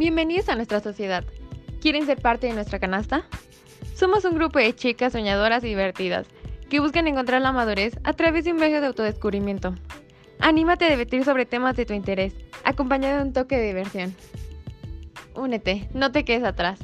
Bienvenidos a nuestra sociedad. ¿Quieren ser parte de nuestra canasta? Somos un grupo de chicas soñadoras y divertidas que buscan encontrar la madurez a través de un viaje de autodescubrimiento. Anímate a debatir sobre temas de tu interés, acompañado de un toque de diversión. Únete, no te quedes atrás.